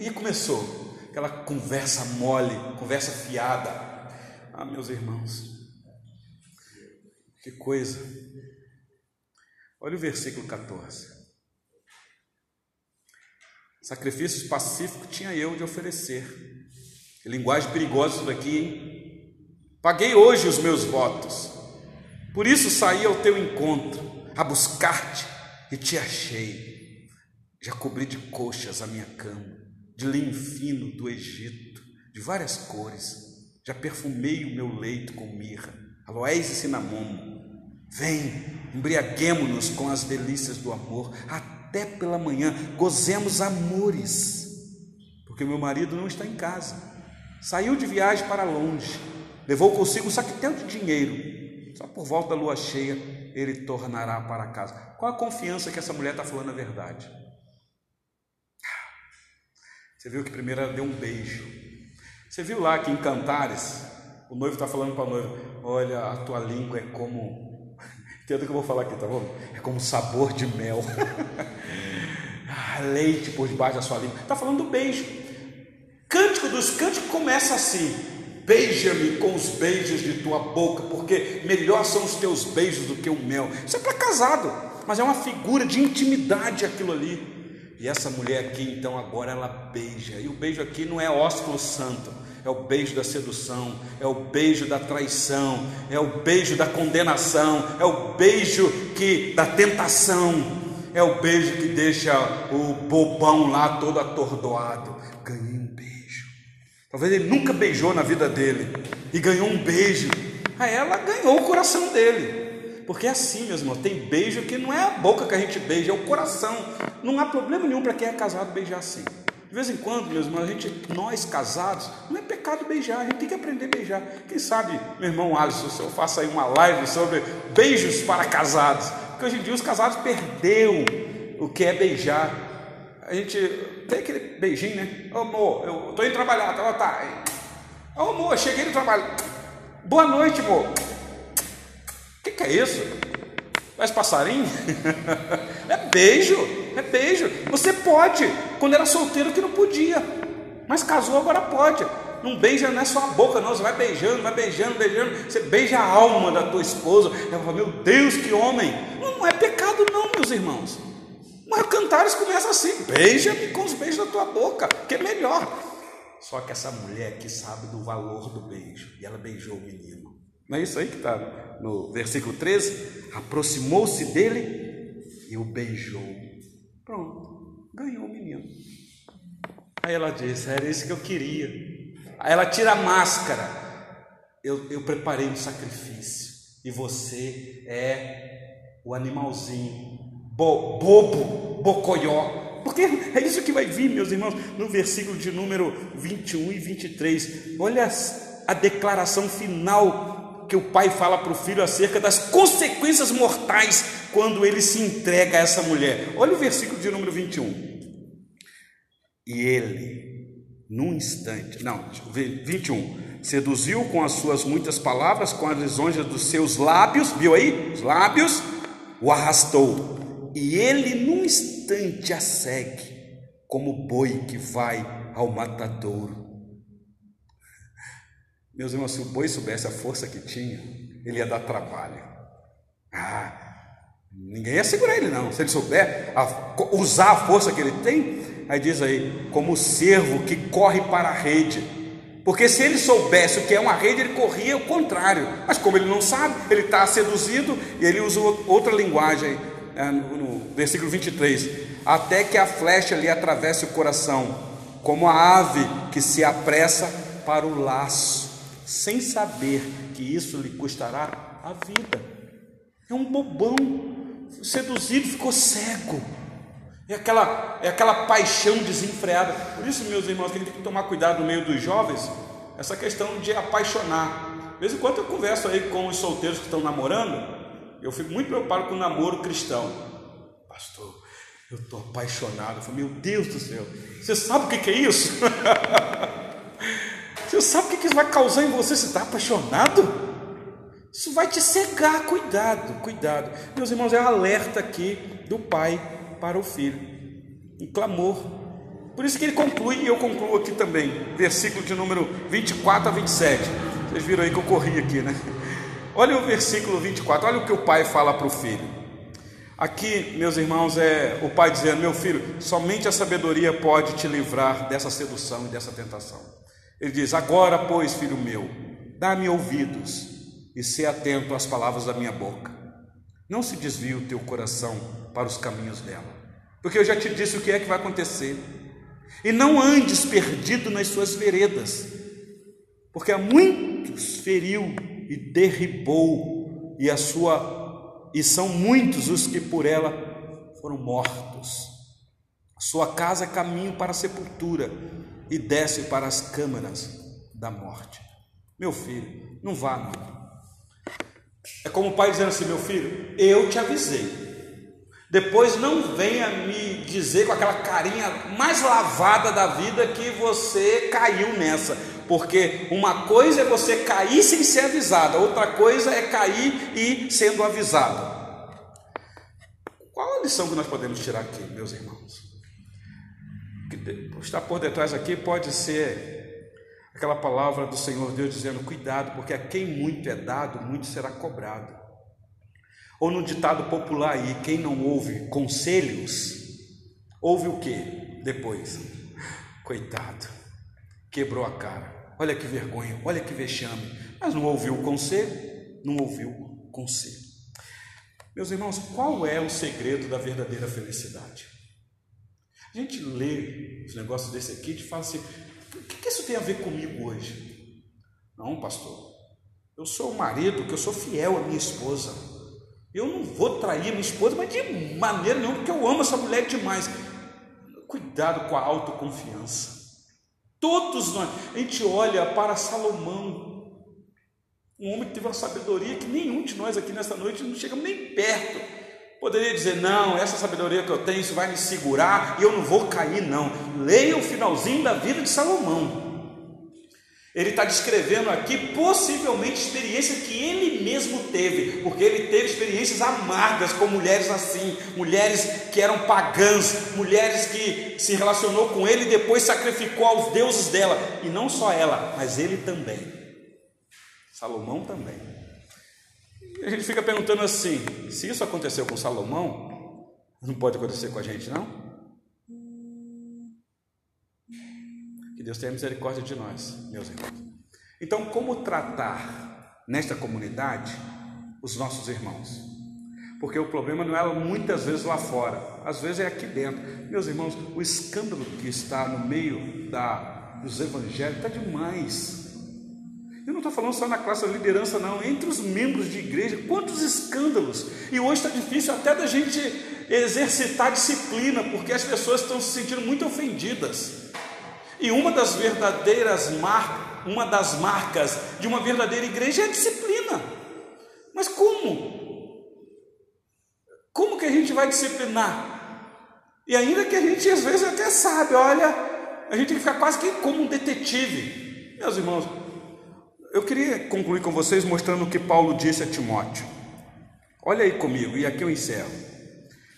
E, e começou aquela conversa mole, conversa fiada. Ah, meus irmãos, que coisa. Olha o versículo 14. Sacrifícios pacíficos tinha eu de oferecer. Que linguagem perigosa isso daqui, hein? Paguei hoje os meus votos. Por isso saí ao teu encontro, a buscar-te e te achei. Já cobri de coxas a minha cama, de linho fino do Egito, de várias cores. Já perfumei o meu leito com mirra, aloés e cinamomo. Vem, embriaguemo-nos com as delícias do amor, até pela manhã, gozemos amores, porque meu marido não está em casa, saiu de viagem para longe, levou consigo um saquitento de dinheiro, só por volta da lua cheia ele tornará para casa. Qual a confiança que essa mulher está falando a verdade? Você viu que primeiro ela deu um beijo. Você viu lá que em Cantares, o noivo está falando para a noiva: Olha, a tua língua é como Entenda o que eu vou falar aqui, tá bom? É como sabor de mel. ah, leite por debaixo da sua língua. Está falando do beijo. Cântico dos cânticos começa assim: Beija-me com os beijos de tua boca, porque melhor são os teus beijos do que o mel. Isso é para casado, mas é uma figura de intimidade aquilo ali. E essa mulher aqui, então, agora ela beija. E o beijo aqui não é ósculo santo é o beijo da sedução, é o beijo da traição, é o beijo da condenação, é o beijo que da tentação, é o beijo que deixa o bobão lá todo atordoado. Ganhei um beijo. Talvez ele nunca beijou na vida dele e ganhou um beijo. Aí ela ganhou o coração dele. Porque é assim, meus irmãos, tem beijo que não é a boca que a gente beija, é o coração. Não há problema nenhum para quem é casado beijar assim. De vez em quando, meus irmãos, a gente, nós casados, não é pecado beijar, a gente tem que aprender a beijar. Quem sabe, meu irmão Alisson, se eu faço aí uma live sobre beijos para casados, porque hoje em dia os casados perderam o que é beijar. A gente tem aquele beijinho, né? Ô amor, eu estou indo trabalhar, tá? tá. Ô amor, cheguei no trabalho. Boa noite, amor. O que, que é isso? Parece passarinho? é beijo, é beijo. Você pode. Quando era solteiro que não podia. Mas casou, agora pode. Não beija, não é só a boca, não. Você vai beijando, vai beijando, beijando. Você beija a alma da tua esposa. Ela fala, meu Deus, que homem. Não, não é pecado, não, meus irmãos. Mas cantares começa assim: beija-me com os beijos da tua boca, que é melhor. Só que essa mulher que sabe do valor do beijo, e ela beijou o menino. Não é isso aí que está no versículo 13? Aproximou-se dele e o beijou. Pronto, ganhou o menino. Aí ela disse: Era isso que eu queria. Aí ela tira a máscara. Eu, eu preparei um sacrifício. E você é o animalzinho, bo, bobo, bocoió. Porque é isso que vai vir, meus irmãos, no versículo de número 21 e 23. Olha a declaração final que o pai fala para o filho acerca das consequências mortais quando ele se entrega a essa mulher. Olha o versículo de número 21. E ele, num instante, não, 21, seduziu com as suas muitas palavras, com as lisonjas dos seus lábios, viu aí? Os lábios, o arrastou. E ele, num instante, a segue, como boi que vai ao matadouro meus irmãos, se o boi soubesse a força que tinha, ele ia dar trabalho. Ah, Ninguém ia segurar ele, não. Se ele souber a, usar a força que ele tem, aí diz aí, como o servo que corre para a rede. Porque se ele soubesse o que é uma rede, ele corria o contrário. Mas como ele não sabe, ele está seduzido e ele usa outra linguagem é, no, no versículo 23. Até que a flecha lhe atravesse o coração, como a ave que se apressa para o laço, sem saber que isso lhe custará a vida. É um bobão, seduzido, ficou cego. É aquela, é aquela paixão desenfreada. Por isso, meus irmãos, que a gente tem que tomar cuidado no meio dos jovens, essa questão de apaixonar. De vez em quando eu converso aí com os solteiros que estão namorando, eu fico muito preocupado com o namoro cristão. Pastor, eu estou apaixonado. Eu falo, meu Deus do céu, você sabe o que, que é isso? você sabe o que, isso vai causar em você? Você está apaixonado? Isso vai te cegar, cuidado, cuidado. Meus irmãos, é um alerta aqui do pai para o filho, um clamor. Por isso que ele conclui, e eu concluo aqui também, versículo de número 24 a 27. Vocês viram aí que eu corri aqui, né? Olha o versículo 24, olha o que o pai fala para o filho. Aqui, meus irmãos, é o pai dizendo: Meu filho, somente a sabedoria pode te livrar dessa sedução e dessa tentação. Ele diz: Agora, pois, filho meu, dá-me ouvidos e se atento às palavras da minha boca. Não se desvie o teu coração para os caminhos dela, porque eu já te disse o que é que vai acontecer. E não andes perdido nas suas veredas, porque há muitos feriu e derribou, e a sua e são muitos os que por ela foram mortos. Sua casa é caminho para a sepultura e desce para as câmaras da morte. Meu filho, não vá não. É como o pai dizendo assim, meu filho, eu te avisei. Depois não venha me dizer com aquela carinha mais lavada da vida que você caiu nessa. Porque uma coisa é você cair sem ser avisado, outra coisa é cair e sendo avisado. Qual a lição que nós podemos tirar aqui, meus irmãos? Está por detrás aqui pode ser aquela palavra do Senhor Deus dizendo: cuidado, porque a quem muito é dado, muito será cobrado. Ou no ditado popular aí, quem não ouve conselhos, ouve o que depois? Coitado, quebrou a cara. Olha que vergonha, olha que vexame. Mas não ouviu o conselho? Não ouviu o conselho. Meus irmãos, qual é o segredo da verdadeira felicidade? A gente lê os negócios desse aqui e fala assim: o que isso tem a ver comigo hoje? Não, pastor, eu sou o marido, que eu sou fiel à minha esposa. Eu não vou trair minha esposa, mas de maneira nenhuma, porque eu amo essa mulher demais. Cuidado com a autoconfiança. Todos nós, a gente olha para Salomão, um homem que teve uma sabedoria que nenhum de nós aqui nesta noite não chegamos nem perto. Poderia dizer, não, essa sabedoria que eu tenho, isso vai me segurar e eu não vou cair, não. Leia o finalzinho da vida de Salomão. Ele está descrevendo aqui possivelmente experiência que ele mesmo teve, porque ele teve experiências amargas com mulheres assim, mulheres que eram pagãs, mulheres que se relacionou com ele e depois sacrificou aos deuses dela, e não só ela, mas ele também. Salomão também. E a gente fica perguntando assim: se isso aconteceu com Salomão, não pode acontecer com a gente, não? Que Deus tenha misericórdia de nós, meus irmãos. Então, como tratar nesta comunidade os nossos irmãos? Porque o problema não é muitas vezes lá fora, às vezes é aqui dentro. Meus irmãos, o escândalo que está no meio da, dos evangelhos está demais. Eu não estou falando só na classe da liderança, não, entre os membros de igreja, quantos escândalos! E hoje está difícil até da gente exercitar disciplina, porque as pessoas estão se sentindo muito ofendidas. E uma das verdadeiras marcas, uma das marcas de uma verdadeira igreja é a disciplina. Mas como? Como que a gente vai disciplinar? E ainda que a gente às vezes até sabe, olha, a gente tem que ficar quase que como um detetive. Meus irmãos, eu queria concluir com vocês mostrando o que Paulo disse a Timóteo. Olha aí comigo, e aqui eu encerro.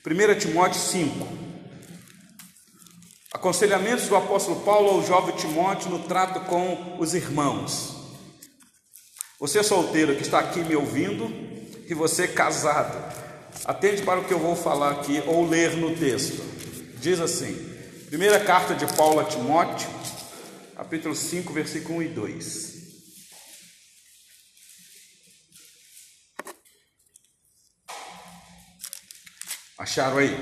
1 Timóteo 5, Aconselhamentos do apóstolo Paulo ao jovem Timóteo no trato com os irmãos. Você solteiro que está aqui me ouvindo, e você casado, Atende para o que eu vou falar aqui ou ler no texto. Diz assim: Primeira carta de Paulo a Timóteo, capítulo 5, versículo 1 e 2. Acharam aí?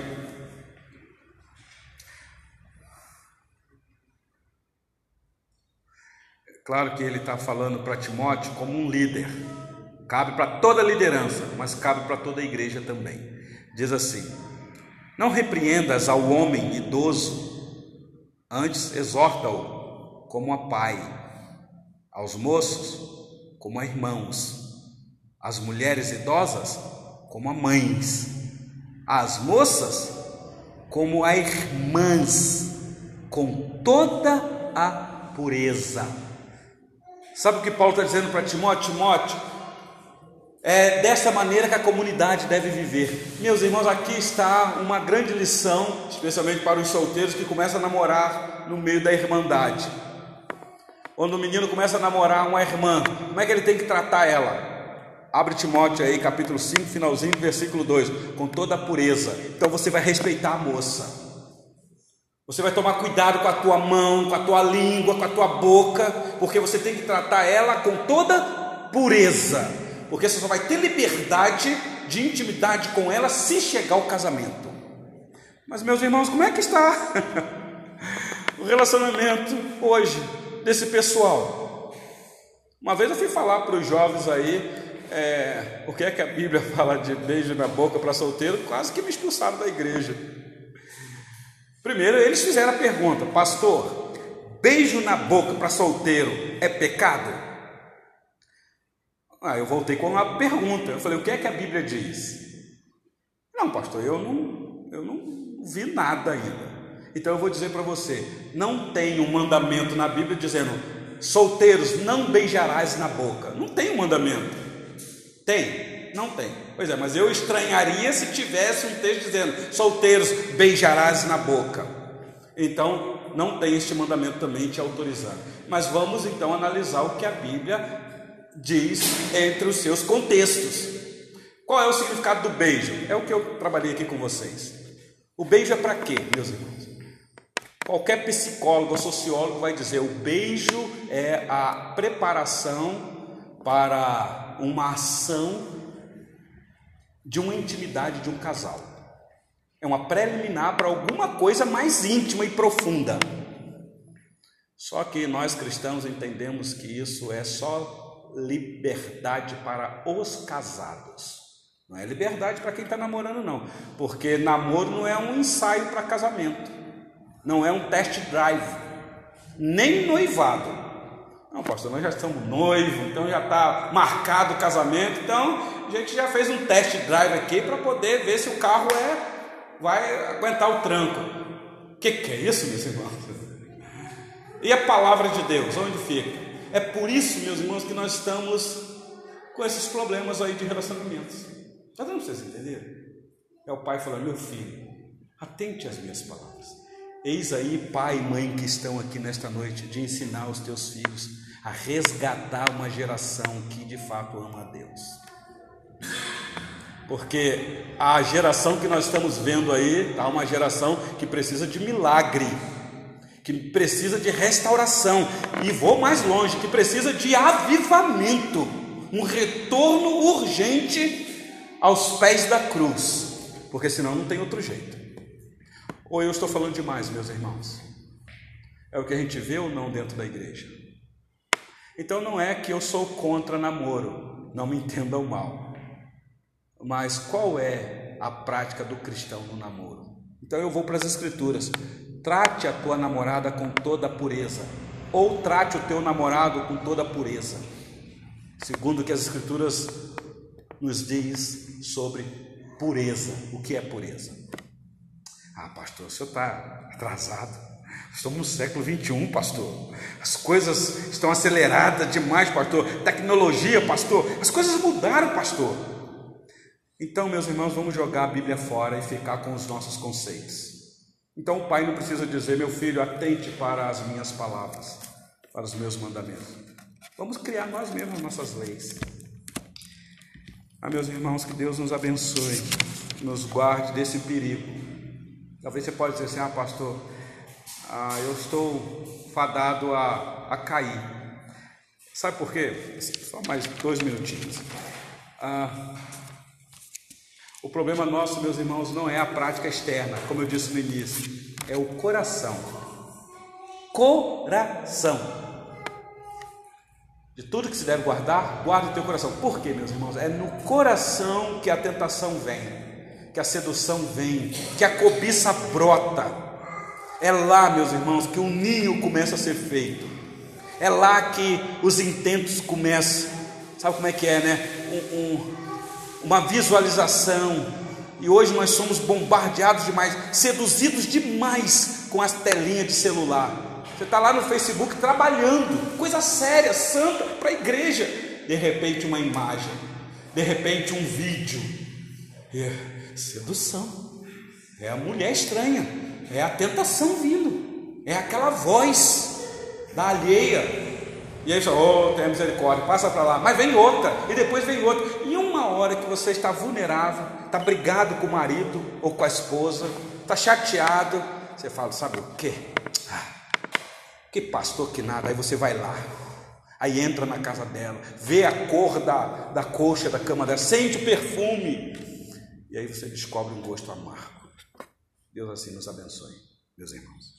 Claro que ele está falando para Timóteo como um líder. Cabe para toda liderança, mas cabe para toda a igreja também. Diz assim: Não repreendas ao homem idoso, antes exorta-o como a pai, aos moços como a irmãos, às mulheres idosas como a mães, às moças como a irmãs, com toda a pureza. Sabe o que Paulo está dizendo para Timóteo? Timóteo, é dessa maneira que a comunidade deve viver. Meus irmãos, aqui está uma grande lição, especialmente para os solteiros que começam a namorar no meio da irmandade. Quando o menino começa a namorar uma irmã, como é que ele tem que tratar ela? Abre Timóteo aí, capítulo 5, finalzinho, versículo 2, com toda a pureza. Então você vai respeitar a moça. Você vai tomar cuidado com a tua mão, com a tua língua, com a tua boca, porque você tem que tratar ela com toda pureza, porque você só vai ter liberdade de intimidade com ela se chegar ao casamento. Mas, meus irmãos, como é que está o relacionamento hoje desse pessoal? Uma vez eu fui falar para os jovens aí é, o que é que a Bíblia fala de beijo na boca para solteiro, quase que me expulsaram da igreja. Primeiro, eles fizeram a pergunta: Pastor, beijo na boca para solteiro é pecado? Ah, eu voltei com uma pergunta. Eu falei: O que é que a Bíblia diz? Não, pastor, eu não, eu não vi nada ainda. Então eu vou dizer para você: não tem um mandamento na Bíblia dizendo solteiros não beijarás na boca. Não tem um mandamento. Tem. Não tem. Pois é, mas eu estranharia se tivesse um texto dizendo: solteiros beijarás na boca. Então, não tem este mandamento também te autorizando. Mas vamos então analisar o que a Bíblia diz entre os seus contextos. Qual é o significado do beijo? É o que eu trabalhei aqui com vocês. O beijo é para quê, meus irmãos? Qualquer psicólogo ou sociólogo vai dizer: o beijo é a preparação para uma ação de uma intimidade de um casal. É uma preliminar para alguma coisa mais íntima e profunda. Só que nós cristãos entendemos que isso é só liberdade para os casados. Não é liberdade para quem está namorando, não. Porque namoro não é um ensaio para casamento. Não é um test drive. Nem noivado. Não, pastor, nós já estamos noivos, então já está marcado o casamento, então a gente já fez um test drive aqui para poder ver se o carro é, vai aguentar o tranco. O que, que é isso, meus irmãos? E a palavra de Deus, onde fica? É por isso, meus irmãos, que nós estamos com esses problemas aí de relacionamentos. Está dando para vocês entenderem? É o pai falando, meu filho, atente às minhas palavras. Eis aí, pai e mãe que estão aqui nesta noite, de ensinar os teus filhos a resgatar uma geração que de fato ama a Deus. Porque a geração que nós estamos vendo aí está uma geração que precisa de milagre, que precisa de restauração, e vou mais longe, que precisa de avivamento, um retorno urgente aos pés da cruz, porque senão não tem outro jeito. Ou eu estou falando demais, meus irmãos? É o que a gente vê ou não dentro da igreja? Então não é que eu sou contra namoro, não me entendam mal. Mas qual é a prática do cristão no namoro? Então eu vou para as escrituras. Trate a tua namorada com toda pureza, ou trate o teu namorado com toda pureza. Segundo o que as escrituras nos diz sobre pureza. O que é pureza? Ah, pastor, o senhor está atrasado. Estamos no século 21, pastor. As coisas estão aceleradas demais, pastor. Tecnologia, pastor. As coisas mudaram, pastor. Então, meus irmãos, vamos jogar a Bíblia fora e ficar com os nossos conceitos. Então, o pai não precisa dizer, meu filho, atente para as minhas palavras, para os meus mandamentos. Vamos criar nós mesmos nossas leis. Ah, meus irmãos, que Deus nos abençoe, nos guarde desse perigo. Talvez você pode dizer assim, ah, pastor, ah, eu estou fadado a, a cair. Sabe por quê? Só mais dois minutinhos. Ah, o problema nosso, meus irmãos, não é a prática externa, como eu disse no início, é o coração. Coração. De tudo que se deve guardar, guarda o teu coração. Por quê, meus irmãos? É no coração que a tentação vem, que a sedução vem, que a cobiça brota. É lá, meus irmãos, que o ninho começa a ser feito. É lá que os intentos começam. Sabe como é que é, né? Um, um, uma visualização. E hoje nós somos bombardeados demais, seduzidos demais com as telinhas de celular. Você está lá no Facebook trabalhando, coisa séria, santa, para a igreja. De repente, uma imagem, de repente, um vídeo. É sedução, é a mulher estranha, é a tentação vindo, é aquela voz da alheia. E aí, oh, tem misericórdia, passa para lá. Mas vem outra, e depois vem outra. E uma hora que você está vulnerável, está brigado com o marido ou com a esposa, está chateado, você fala: sabe o que? Que pastor que nada, aí você vai lá, aí entra na casa dela, vê a cor da, da coxa da cama dela, sente o perfume, e aí você descobre um gosto amargo. Deus assim nos abençoe, meus irmãos.